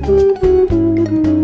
Música